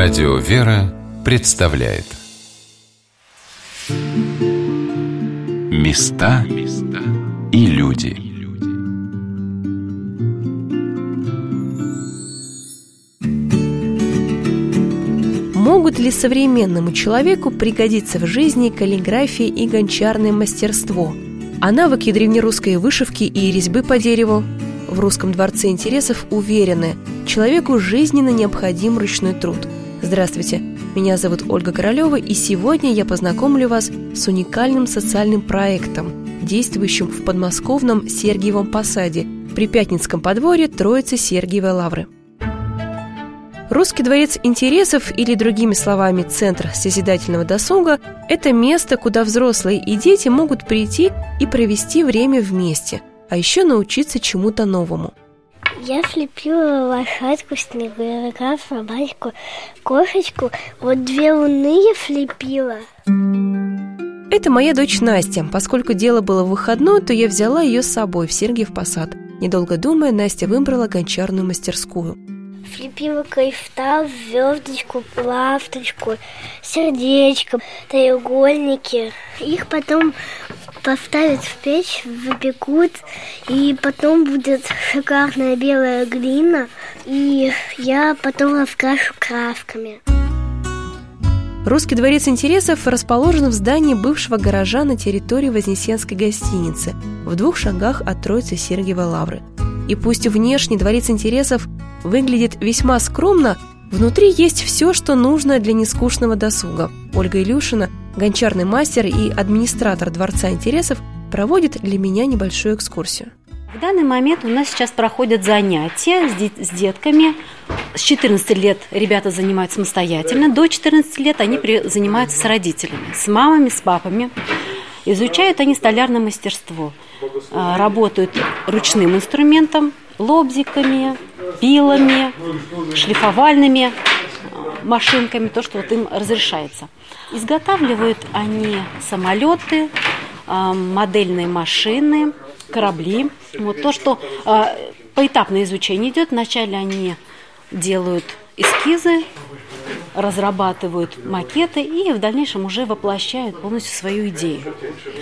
Радио «Вера» представляет Места и люди Могут ли современному человеку пригодиться в жизни каллиграфия и гончарное мастерство? А навыки древнерусской вышивки и резьбы по дереву в русском дворце интересов уверены, человеку жизненно необходим ручной труд. Здравствуйте, меня зовут Ольга Королева, и сегодня я познакомлю вас с уникальным социальным проектом, действующим в подмосковном Сергиевом посаде при Пятницком подворье Троицы Сергиевой Лавры. Русский дворец интересов или, другими словами, центр созидательного досуга – это место, куда взрослые и дети могут прийти и провести время вместе – а еще научиться чему-то новому. Я слепила лошадку, снеговика, собачку, кошечку. Вот две луны я слепила. Это моя дочь Настя. Поскольку дело было в выходной, то я взяла ее с собой в Сергиев Посад. Недолго думая, Настя выбрала гончарную мастерскую. Слепила кайфтал, звездочку, ласточку, сердечко, треугольники. Их потом поставят в печь, выпекут, и потом будет шикарная белая глина, и я потом раскрашу красками. Русский дворец интересов расположен в здании бывшего гаража на территории Вознесенской гостиницы, в двух шагах от Троицы Сергиевой Лавры. И пусть внешне дворец интересов выглядит весьма скромно, внутри есть все, что нужно для нескучного досуга. Ольга Илюшина гончарный мастер и администратор Дворца интересов, проводит для меня небольшую экскурсию. В данный момент у нас сейчас проходят занятия с, детками. С 14 лет ребята занимаются самостоятельно, до 14 лет они занимаются с родителями, с мамами, с папами. Изучают они столярное мастерство, а, работают ручным инструментом, лобзиками, пилами, шлифовальными машинками, то, что вот им разрешается. Изготавливают они самолеты, а, модельные машины, корабли. Вот то, что а, поэтапное изучение идет. Вначале они делают эскизы, разрабатывают макеты и в дальнейшем уже воплощают полностью свою идею.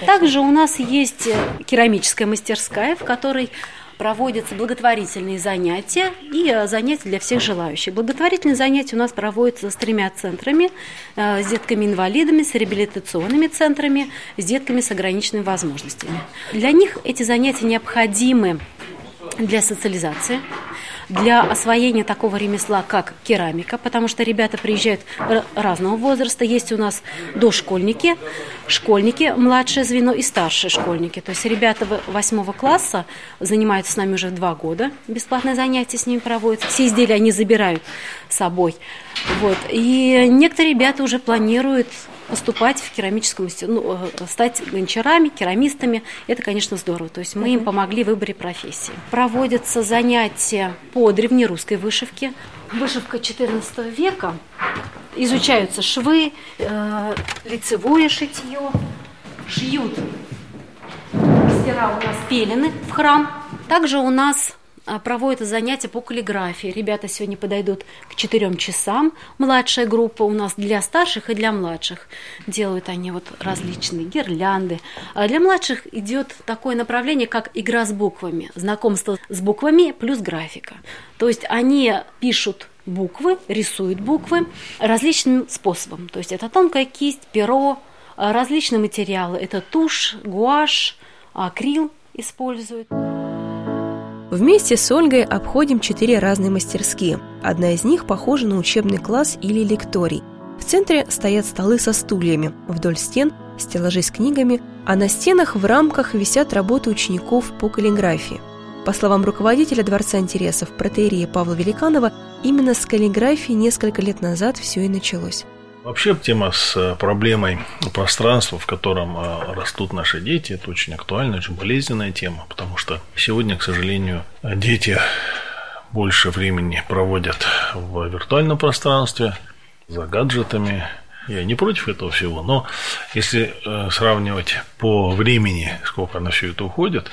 Также у нас есть керамическая мастерская, в которой проводятся благотворительные занятия и э, занятия для всех желающих. Благотворительные занятия у нас проводятся с тремя центрами, э, с детками-инвалидами, с реабилитационными центрами, с детками с ограниченными возможностями. Для них эти занятия необходимы для социализации, для освоения такого ремесла, как керамика, потому что ребята приезжают разного возраста. Есть у нас дошкольники, школьники, младшее звено и старшие школьники. То есть ребята восьмого класса занимаются с нами уже два года. Бесплатное занятие с ними проводится. Все изделия они забирают с собой. Вот. И некоторые ребята уже планируют поступать в керамическую ну, э, стать гончарами, керамистами. Это, конечно, здорово. То есть мы им помогли в выборе профессии. Проводятся занятия по древнерусской вышивке. Вышивка XIV века. Изучаются швы, э, лицевое шитье, шьют мастера у нас пелены в храм. Также у нас проводят занятия по каллиграфии. Ребята сегодня подойдут к четырем часам. Младшая группа у нас для старших и для младших. Делают они вот различные гирлянды. А для младших идет такое направление, как игра с буквами. Знакомство с буквами плюс графика. То есть они пишут буквы, рисуют буквы различным способом. То есть это тонкая кисть, перо, а, различные материалы. Это тушь, гуашь, акрил используют. Вместе с Ольгой обходим четыре разные мастерские. Одна из них похожа на учебный класс или лекторий. В центре стоят столы со стульями, вдоль стен – стеллажи с книгами, а на стенах в рамках висят работы учеников по каллиграфии. По словам руководителя Дворца интересов протеерия Павла Великанова, именно с каллиграфии несколько лет назад все и началось. Вообще тема с э, проблемой пространства, в котором э, растут наши дети, это очень актуальная, очень болезненная тема, потому что сегодня, к сожалению, дети больше времени проводят в виртуальном пространстве, за гаджетами. Я не против этого всего, но если э, сравнивать по времени, сколько на все это уходит,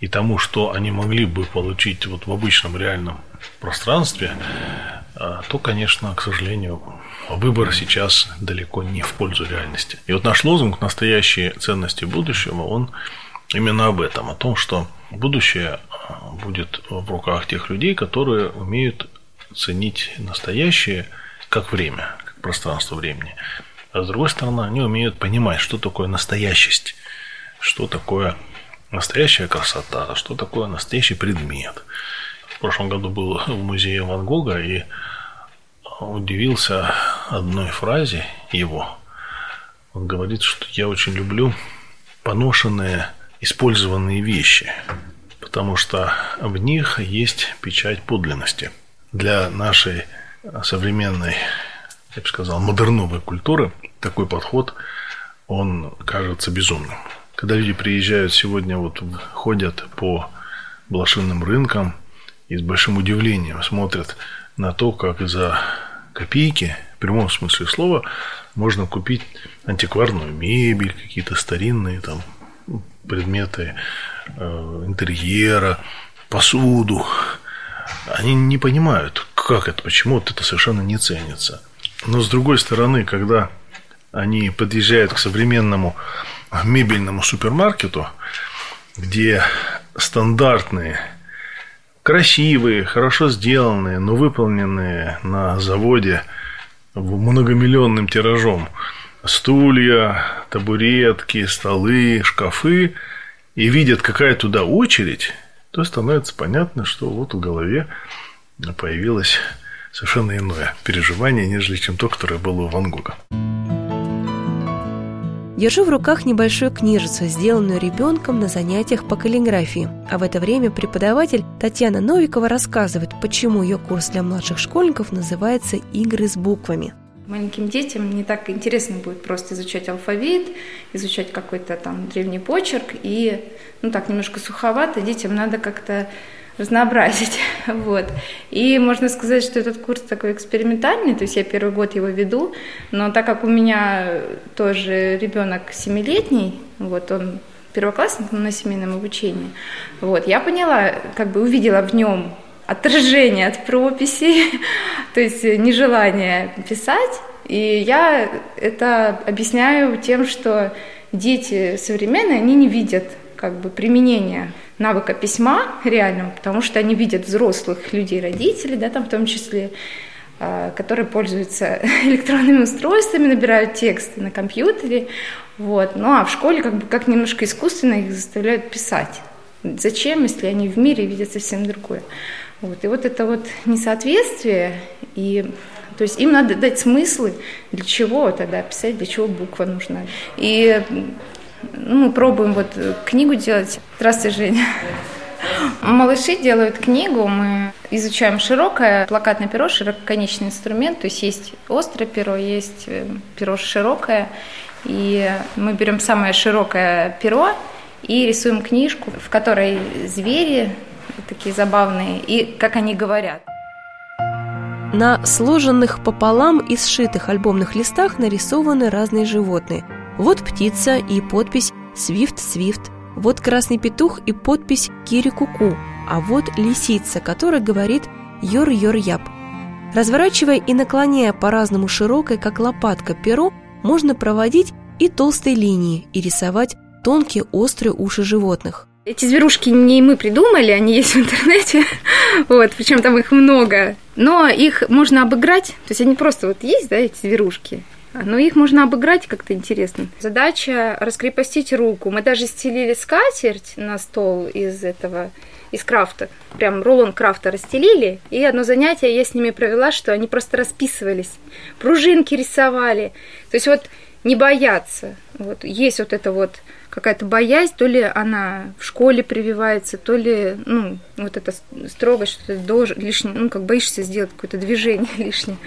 и тому, что они могли бы получить вот в обычном реальном пространстве, то, конечно, к сожалению, выбор сейчас далеко не в пользу реальности. И вот наш лозунг «Настоящие ценности будущего», он именно об этом, о том, что будущее а, будет в руках тех людей, которые умеют ценить настоящее как время, как пространство времени. А с другой стороны, они умеют понимать, что такое настоящесть, что такое настоящая красота, что такое настоящий предмет. В прошлом году был в музее Ван Гога и удивился одной фразе его. Он говорит, что я очень люблю поношенные, использованные вещи, потому что в них есть печать подлинности. Для нашей современной, я бы сказал, модерновой культуры такой подход, он кажется безумным. Когда люди приезжают сегодня, вот ходят по блошиным рынкам и с большим удивлением смотрят на то, как за копейки, в прямом смысле слова, можно купить антикварную мебель, какие-то старинные там предметы э, интерьера, посуду. Они не понимают, как это, почему вот это совершенно не ценится. Но с другой стороны, когда они подъезжают к современному мебельному супермаркету, где стандартные красивые, хорошо сделанные, но выполненные на заводе многомиллионным тиражом стулья, табуретки, столы, шкафы, и видят, какая туда очередь, то становится понятно, что вот в голове появилось совершенно иное переживание, нежели чем то, которое было у Ван Гога. Держу в руках небольшую книжицу, сделанную ребенком на занятиях по каллиграфии. А в это время преподаватель Татьяна Новикова рассказывает, почему ее курс для младших школьников называется «Игры с буквами». Маленьким детям не так интересно будет просто изучать алфавит, изучать какой-то там древний почерк, и, ну так, немножко суховато, детям надо как-то разнообразить. Вот. И можно сказать, что этот курс такой экспериментальный, то есть я первый год его веду, но так как у меня тоже ребенок семилетний, вот он первоклассник на семейном обучении, вот, я поняла, как бы увидела в нем отражение от прописи, то есть нежелание писать, и я это объясняю тем, что дети современные, они не видят как бы применения навыка письма реального, потому что они видят взрослых людей, родителей, да, там в том числе, а, которые пользуются электронными устройствами, набирают тексты на компьютере, вот. Ну а в школе как бы как немножко искусственно их заставляют писать. Зачем, если они в мире видят совсем другое? Вот. И вот это вот несоответствие, и то есть им надо дать смыслы, для чего тогда писать, для чего буква нужна. И ну, мы пробуем вот книгу делать. Здравствуй, Женя. Малыши делают книгу, мы изучаем широкое плакатное перо, ширококонечный инструмент, то есть есть острое перо, есть э, перо широкое, и мы берем самое широкое перо и рисуем книжку, в которой звери такие забавные, и как они говорят. На сложенных пополам и сшитых альбомных листах нарисованы разные животные – вот птица и подпись «Свифт Свифт», вот красный петух и подпись «Кири Куку», а вот лисица, которая говорит «Йор-йор-яп». Разворачивая и наклоняя по-разному широкое, как лопатка, перо, можно проводить и толстые линии, и рисовать тонкие острые уши животных. Эти зверушки не мы придумали, они есть в интернете, вот, причем там их много. Но их можно обыграть, то есть они просто вот есть, да, эти зверушки, но их можно обыграть как-то интересно. Задача раскрепостить руку. Мы даже стелили скатерть на стол из этого из крафта. Прям рулон крафта расстелили. И одно занятие я с ними провела, что они просто расписывались. Пружинки рисовали. То есть вот не бояться. Вот есть вот это вот какая-то боязнь, то ли она в школе прививается, то ли, ну, вот это строгость, что ты должен лишний, ну, как боишься сделать какое-то движение лишнее.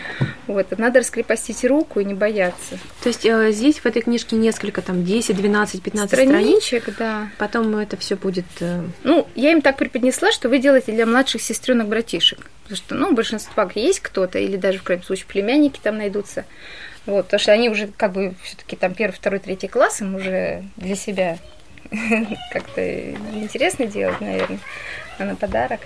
Вот, надо раскрепостить руку и не бояться. То есть э, здесь в этой книжке несколько, там, 10, 12, 15 страничек, страничек. да. Потом это все будет... Э... Ну, я им так преподнесла, что вы делаете для младших сестренок братишек. Потому что, ну, большинство есть кто-то, или даже, в крайнем случае, племянники там найдутся. Вот, потому что они уже как бы все-таки там первый, второй, третий класс, им уже для себя как-то интересно делать, наверное, а на подарок.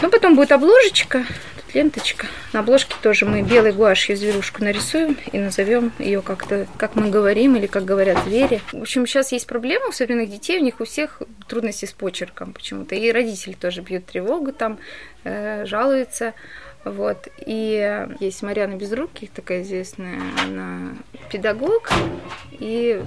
Ну, потом будет обложечка. Тут ленточка. На обложке тоже мы белой гуашью зверушку нарисуем и назовем ее как-то, как мы говорим или как говорят звери. В общем, сейчас есть проблема у современных детей, у них у всех трудности с почерком почему-то. И родители тоже бьют тревогу там, э, жалуются. Вот. И есть Марьяна Безруких, такая известная, она педагог и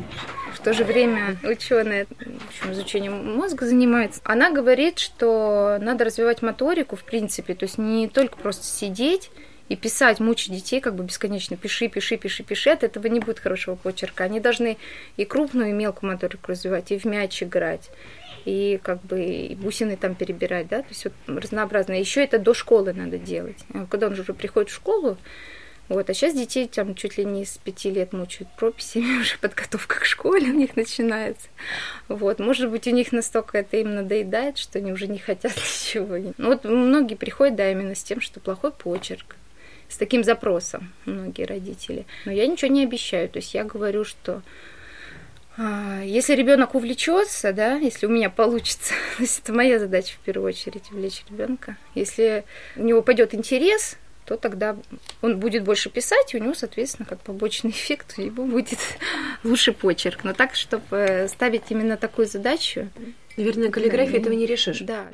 в то же время ученая, в общем, изучением мозга занимается. Она говорит, что надо развивать моторику, в принципе, то есть не только просто сидеть и писать, мучить детей как бы бесконечно. Пиши, пиши, пиши, пиши. От этого не будет хорошего почерка. Они должны и крупную, и мелкую моторику развивать, и в мяч играть, и как бы и бусины там перебирать, да, то есть вот разнообразно. Еще это до школы надо делать. А когда он уже приходит в школу, вот, а сейчас детей там чуть ли не с пяти лет мучают прописями, уже подготовка к школе у них начинается. Вот, может быть, у них настолько это им надоедает, что они уже не хотят ничего. Ну, вот многие приходят, да, именно с тем, что плохой почерк, с таким запросом многие родители. Но я ничего не обещаю, то есть я говорю, что если ребенок увлечется, да, если у меня получится, то есть это моя задача в первую очередь увлечь ребенка. Если у него пойдет интерес, то тогда он будет больше писать, и у него, соответственно, как побочный эффект, у него будет лучше почерк. Но так, чтобы ставить именно такую задачу... Наверное, каллиграфией этого не решишь. Да.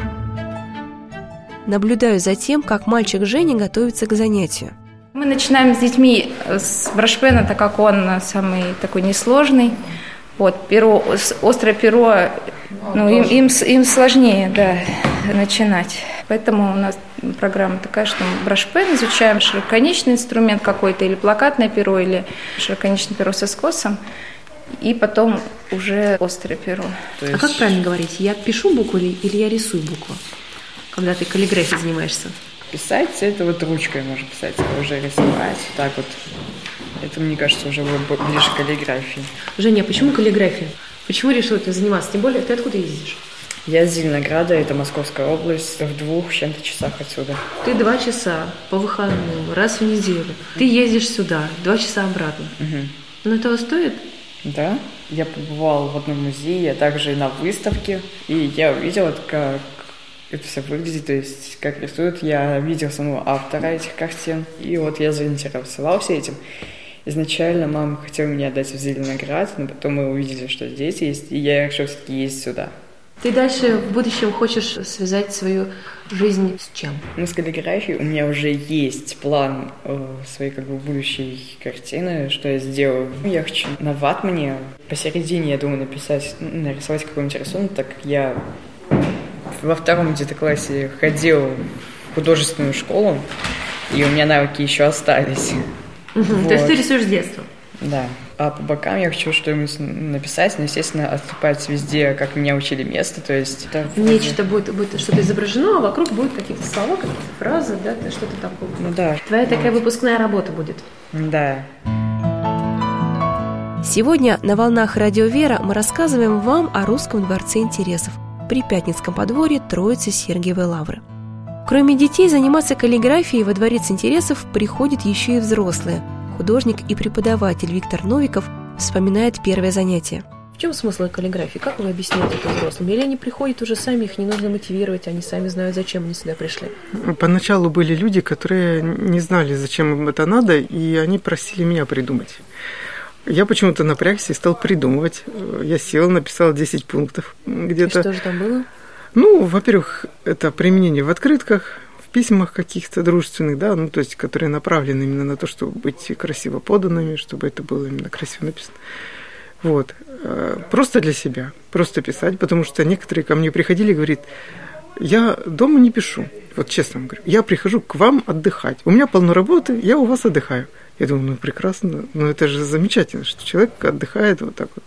Наблюдаю за тем, как мальчик Женя готовится к занятию. Мы начинаем с детьми с брошпена, так как он самый такой несложный. Вот, перо, острое перо, ну, им, им, им сложнее, да, начинать. Поэтому у нас программа такая, что мы брошпен изучаем широконечный инструмент какой-то, или плакатное перо, или широконечное перо со скосом, и потом уже острое перо. А как правильно говорить? Я пишу букву или, или я рисую букву, когда ты каллиграфией занимаешься? Писать это вот ручкой можно писать, а уже рисовать так вот. Это, мне кажется, уже ближе к каллиграфии. Женя, а почему каллиграфия? Почему решил этим заниматься? Тем более, ты откуда ездишь? Я из Зеленограда, это Московская область, в двух чем-то часах отсюда. Ты два часа по выходным, раз в неделю. Ты ездишь сюда, два часа обратно. Угу. Но этого стоит? Да. Я побывал в одном музее, а также на выставке, и я увидела, как это все выглядит, то есть как рисуют. Я видел самого автора этих картин, и вот я заинтересовался этим. Изначально мама хотела меня отдать в Зеленоград, но потом мы увидели, что здесь есть, и я решил все-таки ездить сюда. Ты дальше в будущем хочешь связать свою жизнь с чем? Ну, с каллиграфией у меня уже есть план э, своей как бы будущей картины, что я сделаю. Я хочу на ватмане посередине, я думаю, написать, нарисовать какой-нибудь рисунок, так как я во втором где-то классе ходил в художественную школу, и у меня навыки еще остались. Угу, вот. То есть ты рисуешь с детства? Да. А по бокам я хочу что-нибудь написать, но, естественно, отступать везде, как меня учили место, то есть... Это... Нечто будет, будет что-то изображено, а вокруг будет какие-то слова, какие-то фразы, да, что-то такое. Ну да. Твоя такая выпускная работа будет. Да. Сегодня на «Волнах Радио Вера» мы рассказываем вам о Русском дворце интересов при Пятницком подворье Троицы Сергиевой Лавры. Кроме детей, заниматься каллиграфией во Дворец интересов приходят еще и взрослые – художник и преподаватель Виктор Новиков вспоминает первое занятие. В чем смысл каллиграфии? Как вы объясняете это взрослым? Или они приходят уже сами, их не нужно мотивировать, они сами знают, зачем они сюда пришли? Поначалу были люди, которые не знали, зачем им это надо, и они просили меня придумать. Я почему-то напрягся и стал придумывать. Я сел, написал 10 пунктов где-то. И что же там было? Ну, во-первых, это применение в открытках, письмах каких-то дружественных, да, ну, то есть, которые направлены именно на то, чтобы быть красиво поданными, чтобы это было именно красиво написано. Вот. Э, просто для себя, просто писать, потому что некоторые ко мне приходили и говорят, я дома не пишу, вот честно вам говорю, я прихожу к вам отдыхать, у меня полно работы, я у вас отдыхаю. Я думаю, ну прекрасно, ну это же замечательно, что человек отдыхает вот так вот.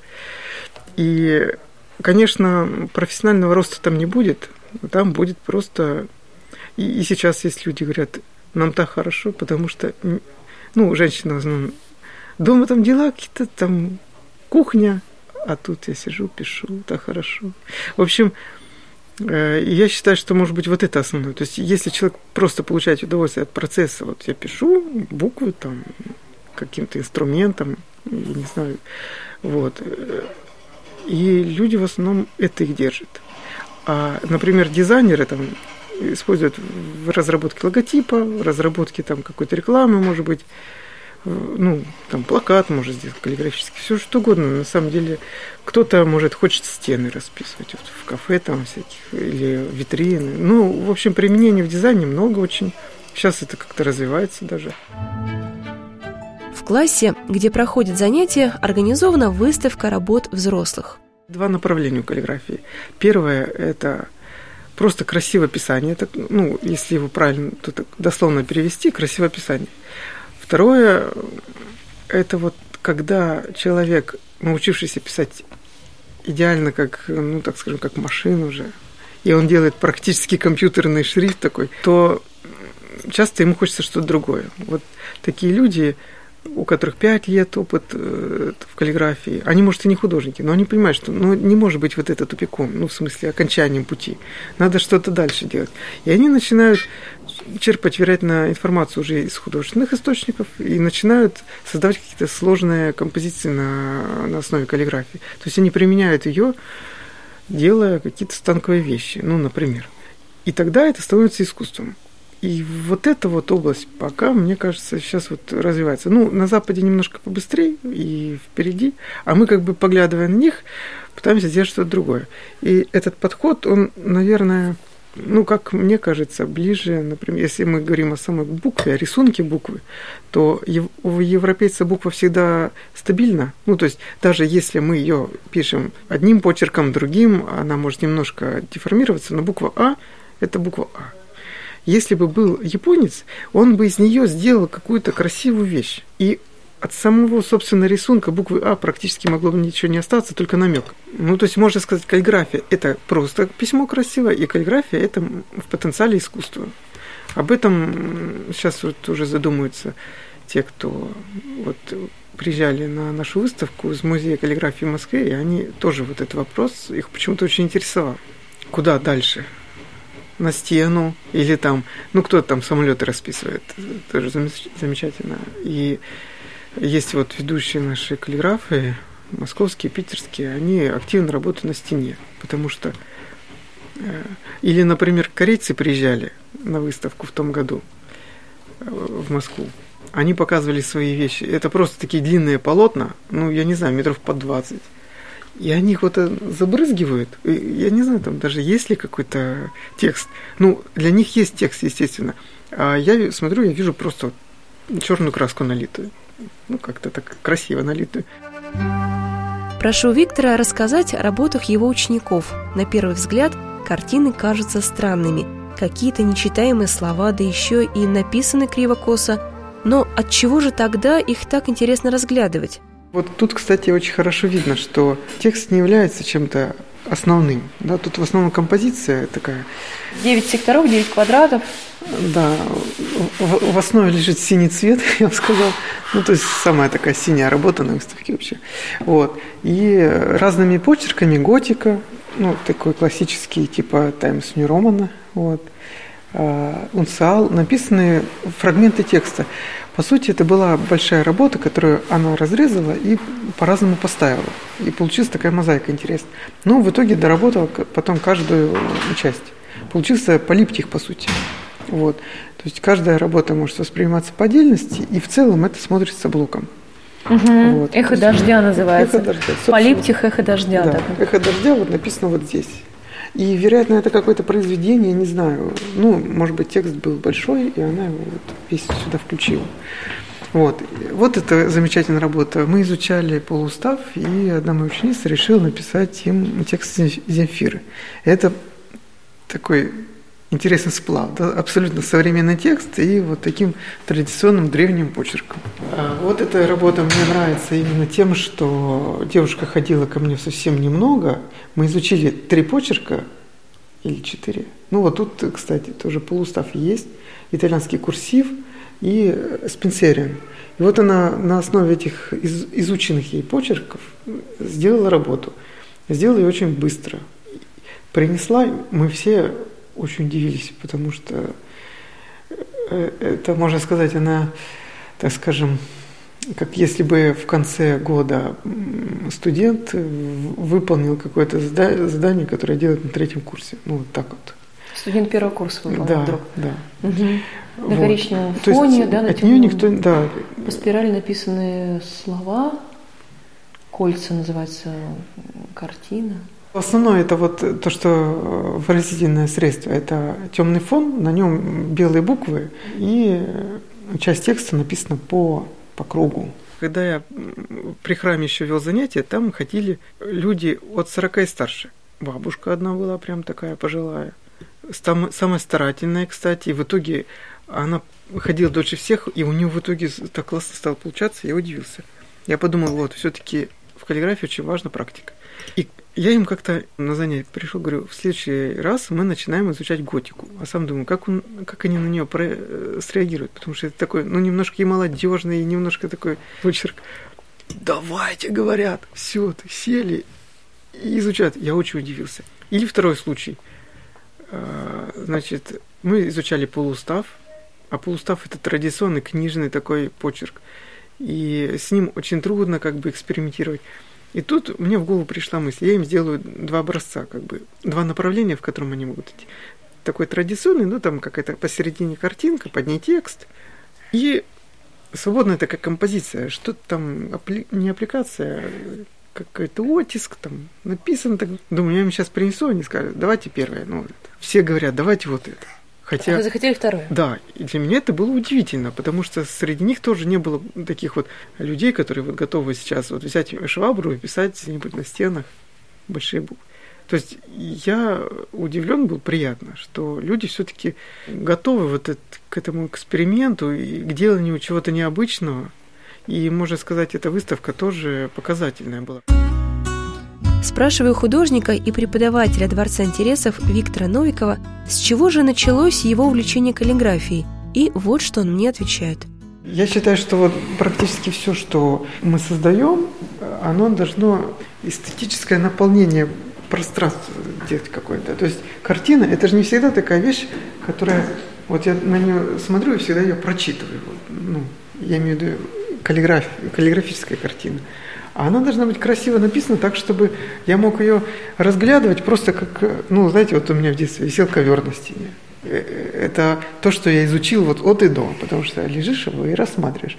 И, конечно, профессионального роста там не будет, там будет просто и, и сейчас есть люди, говорят, нам так хорошо, потому что, ну, женщина в основном, дома там дела какие-то, там кухня, а тут я сижу, пишу, так хорошо. В общем, э, я считаю, что, может быть, вот это основное. То есть, если человек просто получает удовольствие от процесса, вот я пишу буквы там каким-то инструментом, я не знаю, вот, э, и люди в основном это их держат. А, например, дизайнеры там используют в разработке логотипа, в разработке там какой-то рекламы, может быть, ну, там плакат может сделать каллиграфический, все что угодно. На самом деле, кто-то, может, хочет стены расписывать вот, в кафе там всяких, или витрины. Ну, в общем, применений в дизайне много очень. Сейчас это как-то развивается даже. Классе, где проходят занятия, организована выставка работ взрослых. Два направления у каллиграфии. Первое – это просто красивое писание. Это, ну, если его правильно то дословно перевести, красивое писание. Второе – это вот когда человек, научившийся писать идеально, как, ну, так скажем, как машина уже, и он делает практически компьютерный шрифт такой, то часто ему хочется что-то другое. Вот такие люди, у которых 5 лет опыт э, в каллиграфии, они, может, и не художники, но они понимают, что ну, не может быть вот это тупиком, ну, в смысле, окончанием пути. Надо что-то дальше делать. И они начинают черпать, вероятно, информацию уже из художественных источников и начинают создавать какие-то сложные композиции на, на основе каллиграфии. То есть они применяют ее, делая какие-то станковые вещи, ну, например. И тогда это становится искусством. И вот эта вот область пока, мне кажется, сейчас вот развивается. Ну, на Западе немножко побыстрее и впереди, а мы как бы, поглядывая на них, пытаемся сделать что-то другое. И этот подход, он, наверное, ну, как мне кажется, ближе, например, если мы говорим о самой букве, о рисунке буквы, то у европейца буква всегда стабильна. Ну, то есть даже если мы ее пишем одним почерком, другим, она может немножко деформироваться, но буква А – это буква А. Если бы был японец, он бы из нее сделал какую-то красивую вещь. И от самого, собственно, рисунка буквы А практически могло бы ничего не остаться, только намек. Ну, то есть можно сказать, каллиграфия – это просто письмо красивое, и каллиграфия – это в потенциале искусство. Об этом сейчас вот уже задумываются те, кто вот приезжали на нашу выставку из музея каллиграфии в Москве, и они тоже вот этот вопрос их почему-то очень интересовал. Куда дальше? На стену или там, ну кто-то там самолеты расписывает, тоже замечательно. И есть вот ведущие наши каллиграфы, московские, питерские, они активно работают на стене, потому что... Э, или, например, корейцы приезжали на выставку в том году э, в Москву. Они показывали свои вещи. Это просто такие длинные полотна, ну, я не знаю, метров по 20. И они их вот э, забрызгивают. Я не знаю, там даже есть ли какой-то текст. Ну, для них есть текст, естественно. А я смотрю, я вижу просто черную краску налитую ну, как-то так красиво налитую. Прошу Виктора рассказать о работах его учеников. На первый взгляд картины кажутся странными. Какие-то нечитаемые слова, да еще и написаны криво-косо. Но от чего же тогда их так интересно разглядывать? Вот тут, кстати, очень хорошо видно, что текст не является чем-то основным. Да, тут в основном композиция такая. Девять секторов, девять квадратов. Да, в, в основе лежит синий цвет, я бы сказал. Ну, то есть самая такая синяя работа на выставке вообще. Вот. И разными почерками готика, ну, такой классический, типа Times New Roman, вот. А, унциал, написаны фрагменты текста. По сути, это была большая работа, которую она разрезала и по-разному поставила. И получилась такая мозаика интересная. Но в итоге доработала потом каждую часть. Получился полиптих, по сути. Вот. То есть каждая работа может восприниматься по отдельности, и в целом это смотрится блоком. Угу. Вот. Эхо дождя называется. Эхо дождя. Полиптих эхо дождя. Да. Эхо дождя вот написано вот здесь. И, вероятно, это какое-то произведение, не знаю. Ну, может быть, текст был большой, и она его вот весь сюда включила. Вот. вот это замечательная работа. Мы изучали полустав, и одна моя ученица решила написать им текст Земфиры. Это такой интересный сплав, да, абсолютно современный текст и вот таким традиционным древним почерком. А вот эта работа мне нравится именно тем, что девушка ходила ко мне совсем немного. Мы изучили три почерка или четыре. Ну вот тут, кстати, тоже полустав есть, итальянский курсив и спинсериан. И вот она на основе этих из, изученных ей почерков сделала работу. Сделала ее очень быстро. Принесла, мы все очень удивились, потому что э, это, можно сказать, она, так скажем, как если бы в конце года студент выполнил какое-то задание, которое делает на третьем курсе. Ну, вот так вот. Студент первого курса выбрал да, вдруг. Да, Угу. На Вот. коричневом То есть фоне, да, на от нее темном. никто, да, По спирали написаны слова, кольца называется картина. Основное это вот то, что э, выразительное средство, это темный фон, на нем белые буквы и э, часть текста написана по, по кругу. Когда я при храме еще вел занятия, там ходили люди от 40 и старше. Бабушка одна была прям такая пожилая. Сам- Самая старательная, кстати. И в итоге она ходила дольше всех, и у нее в итоге так классно стало получаться, я удивился. Я подумал, вот, все-таки в каллиграфии очень важна практика. И я им как-то на занятие пришел, говорю, в следующий раз мы начинаем изучать готику. А сам думаю, как, он, как они на нее среагируют, потому что это такой, ну, немножко и молодежный, и немножко такой почерк. Давайте, говорят, все, сели и изучают. Я очень удивился. Или второй случай. А, Значит, мы изучали полуустав, а полуустав это традиционный книжный такой почерк. И с ним очень трудно как бы экспериментировать. И тут мне в голову пришла мысль, я им сделаю два образца, как бы два направления, в котором они могут идти. Такой традиционный, ну там какая-то посередине картинка, под ней текст. И свободная такая композиция, что-то там апли- не аппликация, какой-то оттиск там написано. Так, думаю, я им сейчас принесу, они скажут, давайте первое. Ну, все говорят, давайте вот это. Хотя... А вы захотели второе? Да, и для меня это было удивительно, потому что среди них тоже не было таких вот людей, которые вот готовы сейчас вот взять швабру и писать где-нибудь на стенах большие буквы. То есть я удивлен был приятно, что люди все-таки готовы вот это, к этому эксперименту и к деланию чего-то необычного. И, можно сказать, эта выставка тоже показательная была. Спрашиваю художника и преподавателя Дворца интересов Виктора Новикова, с чего же началось его увлечение каллиграфией. И вот что он мне отвечает. Я считаю, что вот практически все, что мы создаем, оно должно эстетическое наполнение пространства делать какое-то. То есть картина это же не всегда такая вещь, которая вот я на нее смотрю и всегда ее прочитываю. Ну, я имею в виду каллиграф, каллиграфическая картина. А она должна быть красиво написана так, чтобы я мог ее разглядывать просто как, ну, знаете, вот у меня в детстве висел ковер на стене. Это то, что я изучил вот от и до, потому что лежишь его и рассматриваешь.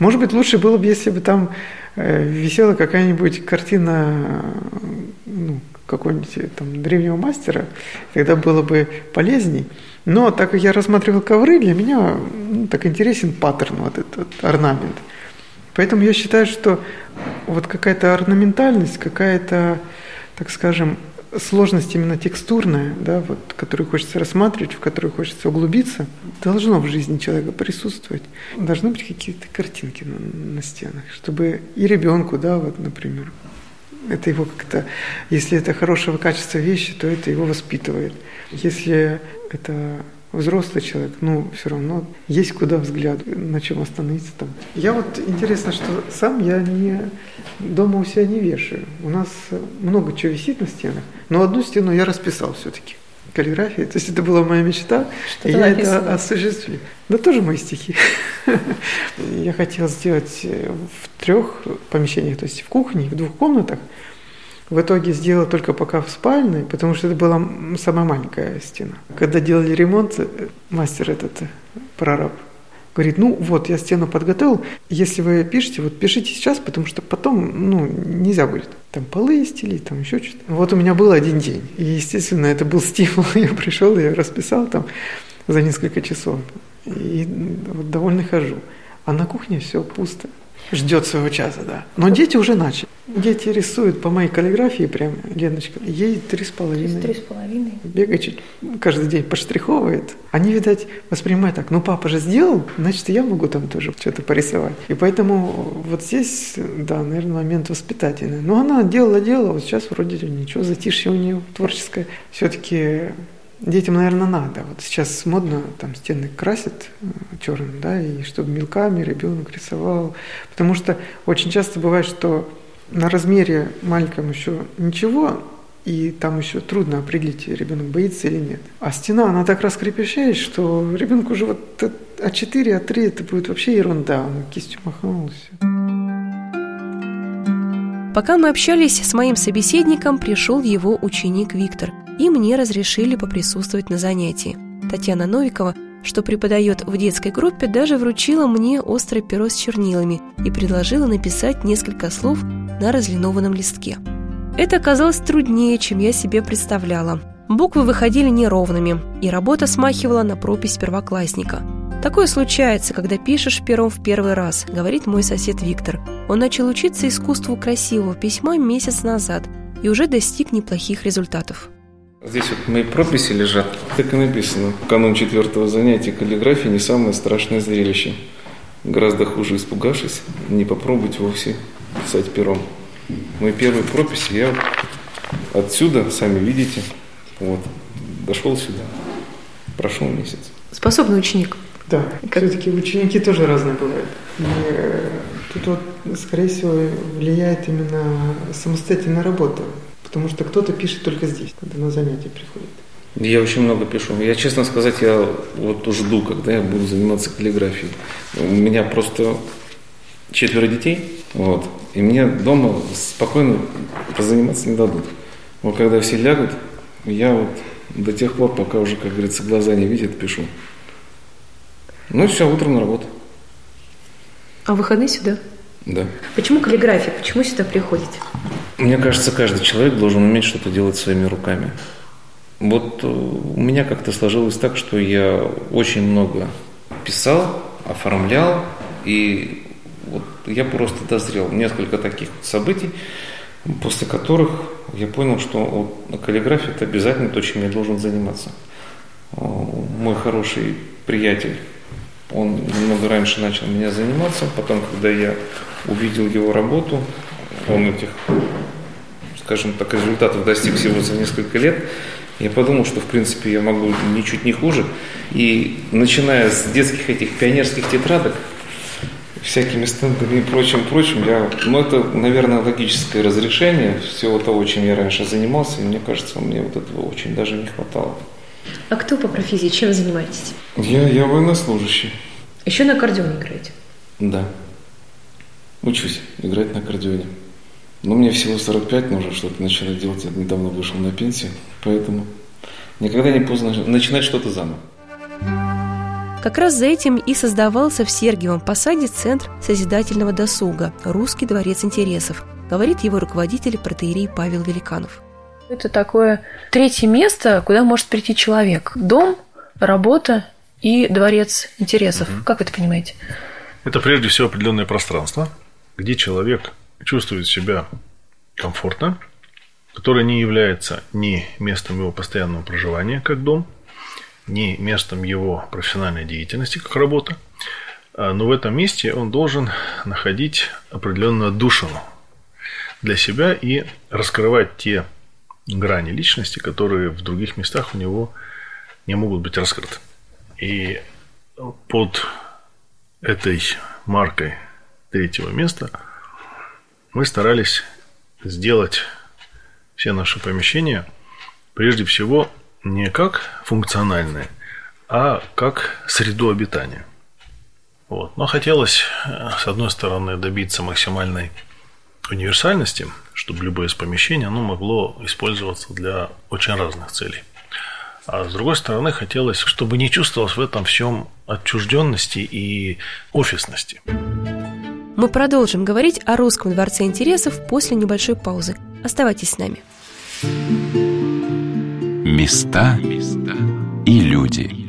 Может быть, лучше было бы, если бы там э, висела какая-нибудь картина ну, какого-нибудь там древнего мастера, тогда было бы полезней. Но так как я рассматривал ковры, для меня ну, так интересен паттерн, вот этот орнамент. Поэтому я считаю, что вот какая-то орнаментальность, какая-то, так скажем, сложность именно текстурная, да, вот, которую хочется рассматривать, в которую хочется углубиться, должно в жизни человека присутствовать. Должны быть какие-то картинки на, на стенах, чтобы и ребенку, да, вот, например, это его как-то, если это хорошего качества вещи, то это его воспитывает. Если это взрослый человек, ну, все равно есть куда взгляд, на чем остановиться там. Я вот, интересно, что сам я не дома у себя не вешаю. У нас много чего висит на стенах, но одну стену я расписал все-таки каллиграфии. То есть это была моя мечта, и я написано? это осуществил. Да тоже мои стихи. я хотел сделать в трех помещениях, то есть в кухне, в двух комнатах. В итоге сделал только пока в спальной, потому что это была самая маленькая стена. Когда делали ремонт, мастер этот, прораб, говорит, ну вот, я стену подготовил, если вы пишете, вот пишите сейчас, потому что потом, ну, нельзя будет. Там полы стелить, там еще что-то. Вот у меня был один день, и, естественно, это был стимул, я пришел, я расписал там за несколько часов, и вот довольно хожу. А на кухне все пусто. Ждет своего часа, да. Но дети уже начали. Дети рисуют по моей каллиграфии прям, Леночка, ей три с половиной. Три с половиной. Бегает чуть, каждый день поштриховывает. Они, видать, воспринимают так, ну папа же сделал, значит, я могу там тоже что-то порисовать. И поэтому вот здесь, да, наверное, момент воспитательный. Но она делала-делала, вот сейчас вроде ничего, затишье у нее творческое. Все-таки Детям, наверное, надо. Вот сейчас модно, там стены красят черным, да, и чтобы мелками ребенок рисовал. Потому что очень часто бывает, что на размере маленьком еще ничего, и там еще трудно определить, ребенок боится или нет. А стена, она так раскрепощает, что ребенку уже вот А4, А3 это будет вообще ерунда, он кистью махнул, все. Пока мы общались с моим собеседником, пришел его ученик Виктор. И мне разрешили поприсутствовать на занятии. Татьяна Новикова, что преподает в детской группе, даже вручила мне острое перо с чернилами и предложила написать несколько слов на разлинованном листке. Это оказалось труднее, чем я себе представляла. Буквы выходили неровными, и работа смахивала на пропись первоклассника. Такое случается, когда пишешь пером в первый раз, говорит мой сосед Виктор. Он начал учиться искусству красивого письма месяц назад и уже достиг неплохих результатов. Здесь вот мои прописи лежат. Так и написано. В канун четвертого занятия каллиграфии не самое страшное зрелище. Гораздо хуже испугавшись, не попробовать вовсе писать пером. Мой первый пропись я отсюда, сами видите, вот, дошел сюда. Прошел месяц. Способный ученик. Да, как... все-таки ученики тоже разные бывают. И э, тут вот, скорее всего, влияет именно самостоятельная работа. Потому что кто-то пишет только здесь, когда на занятия приходит. Я очень много пишу. Я, честно сказать, я вот жду, когда я буду заниматься каллиграфией. У меня просто четверо детей, вот, и мне дома спокойно позаниматься не дадут. Вот когда все лягут, я вот до тех пор, пока уже, как говорится, глаза не видят, пишу. Ну и все, утром на работу. А выходные сюда? Да. Почему каллиграфия? Почему сюда приходите? Мне кажется, каждый человек должен уметь что-то делать своими руками. Вот э, у меня как-то сложилось так, что я очень много писал, оформлял, и вот я просто дозрел несколько таких вот событий, после которых я понял, что вот каллиграфия – это обязательно то, чем я должен заниматься. Э, мой хороший приятель, он немного раньше начал меня заниматься, потом, когда я увидел его работу, он этих скажем так, результатов достиг всего за несколько лет, я подумал, что в принципе я могу ничуть не хуже. И начиная с детских этих пионерских тетрадок, всякими стендами и прочим, прочим, я, ну это, наверное, логическое разрешение всего того, чем я раньше занимался, и мне кажется, мне вот этого очень даже не хватало. А кто по профессии, чем занимаетесь? Я, я военнослужащий. Еще на аккордеоне играете? Да. Учусь играть на аккордеоне. Но мне всего 45, нужно что-то начинать делать. Я недавно вышел на пенсию, поэтому никогда не поздно начинать что-то заново. Как раз за этим и создавался в Сергиевом Посаде Центр созидательного досуга «Русский дворец интересов», говорит его руководитель протеерей Павел Великанов. Это такое третье место, куда может прийти человек. Дом, работа и дворец интересов. Угу. Как вы это понимаете? Это прежде всего определенное пространство, где человек чувствует себя комфортно, которое не является ни местом его постоянного проживания как дом, ни местом его профессиональной деятельности как работа, а, но в этом месте он должен находить определенную душину для себя и раскрывать те грани личности, которые в других местах у него не могут быть раскрыты. И под этой маркой третьего места – мы старались сделать все наши помещения прежде всего не как функциональные, а как среду обитания. Вот. Но хотелось, с одной стороны, добиться максимальной универсальности, чтобы любое из помещений оно могло использоваться для очень разных целей. А с другой стороны, хотелось, чтобы не чувствовалось в этом всем отчужденности и офисности. Мы продолжим говорить о русском дворце интересов после небольшой паузы. Оставайтесь с нами. Места и люди.